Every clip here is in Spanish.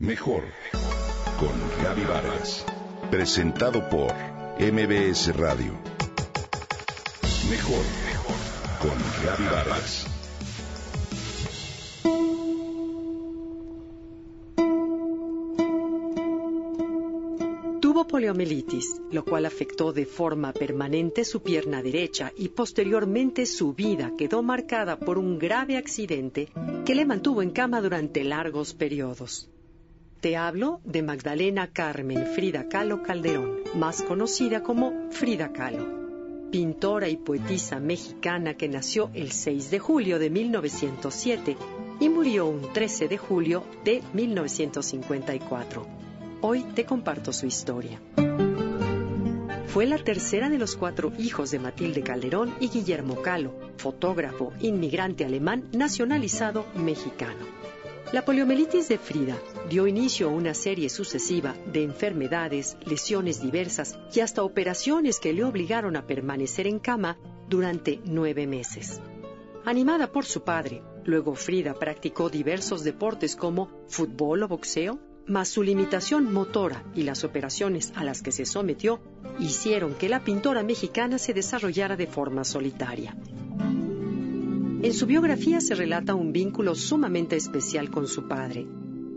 Mejor con Gaby Vargas. Presentado por MBS Radio. Mejor con Gaby Vargas. Tuvo poliomielitis, lo cual afectó de forma permanente su pierna derecha y posteriormente su vida quedó marcada por un grave accidente que le mantuvo en cama durante largos periodos. Te hablo de Magdalena Carmen Frida Kahlo Calderón, más conocida como Frida Kahlo, pintora y poetisa mexicana que nació el 6 de julio de 1907 y murió un 13 de julio de 1954. Hoy te comparto su historia. Fue la tercera de los cuatro hijos de Matilde Calderón y Guillermo Kahlo, fotógrafo, inmigrante alemán nacionalizado mexicano. La poliomielitis de Frida dio inicio a una serie sucesiva de enfermedades, lesiones diversas y hasta operaciones que le obligaron a permanecer en cama durante nueve meses. Animada por su padre, luego Frida practicó diversos deportes como fútbol o boxeo, mas su limitación motora y las operaciones a las que se sometió hicieron que la pintora mexicana se desarrollara de forma solitaria. En su biografía se relata un vínculo sumamente especial con su padre,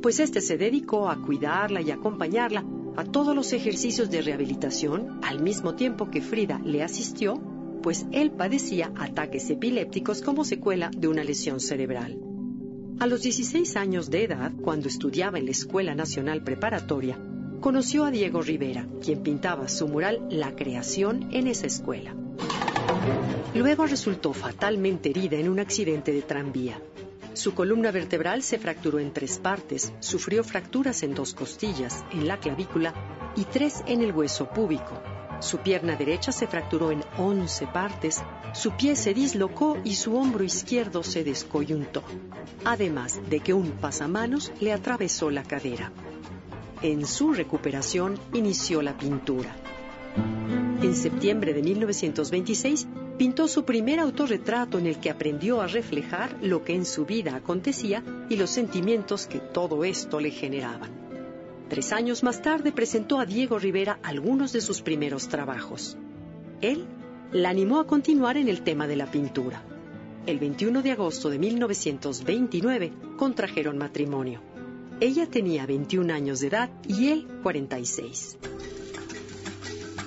pues éste se dedicó a cuidarla y acompañarla a todos los ejercicios de rehabilitación, al mismo tiempo que Frida le asistió, pues él padecía ataques epilépticos como secuela de una lesión cerebral. A los 16 años de edad, cuando estudiaba en la Escuela Nacional Preparatoria, conoció a Diego Rivera, quien pintaba su mural La Creación en esa escuela. Luego resultó fatalmente herida en un accidente de tranvía. Su columna vertebral se fracturó en tres partes, sufrió fracturas en dos costillas, en la clavícula y tres en el hueso púbico. Su pierna derecha se fracturó en once partes, su pie se dislocó y su hombro izquierdo se descoyuntó, además de que un pasamanos le atravesó la cadera. En su recuperación inició la pintura. En septiembre de 1926 pintó su primer autorretrato en el que aprendió a reflejar lo que en su vida acontecía y los sentimientos que todo esto le generaban. Tres años más tarde presentó a Diego Rivera algunos de sus primeros trabajos. Él la animó a continuar en el tema de la pintura. El 21 de agosto de 1929 contrajeron matrimonio. Ella tenía 21 años de edad y él 46.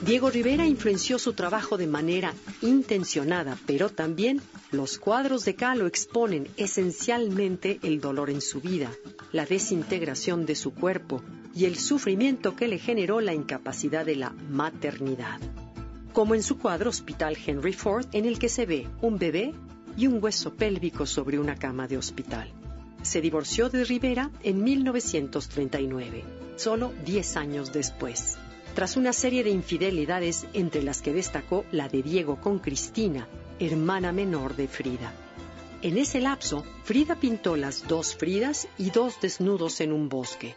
Diego Rivera influenció su trabajo de manera intencionada, pero también los cuadros de Kahlo exponen esencialmente el dolor en su vida, la desintegración de su cuerpo y el sufrimiento que le generó la incapacidad de la maternidad. Como en su cuadro Hospital Henry Ford, en el que se ve un bebé y un hueso pélvico sobre una cama de hospital. Se divorció de Rivera en 1939, solo 10 años después tras una serie de infidelidades entre las que destacó la de Diego con Cristina, hermana menor de Frida. En ese lapso, Frida pintó las dos Fridas y dos desnudos en un bosque.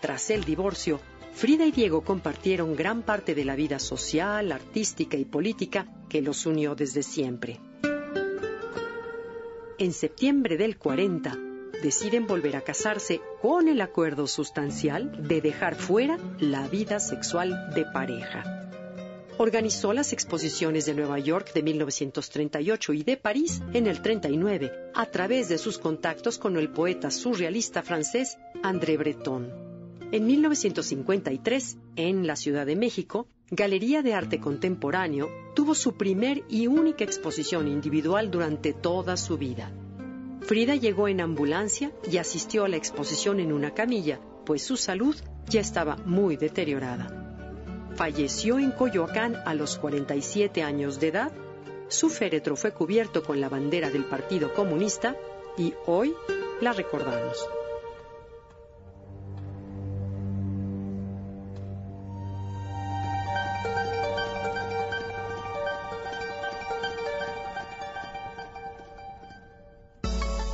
Tras el divorcio, Frida y Diego compartieron gran parte de la vida social, artística y política que los unió desde siempre. En septiembre del 40, deciden volver a casarse con el acuerdo sustancial de dejar fuera la vida sexual de pareja. Organizó las exposiciones de Nueva York de 1938 y de París en el 39 a través de sus contactos con el poeta surrealista francés André Breton. En 1953, en la Ciudad de México, Galería de Arte Contemporáneo tuvo su primer y única exposición individual durante toda su vida. Frida llegó en ambulancia y asistió a la exposición en una camilla, pues su salud ya estaba muy deteriorada. Falleció en Coyoacán a los 47 años de edad. Su féretro fue cubierto con la bandera del Partido Comunista y hoy la recordamos.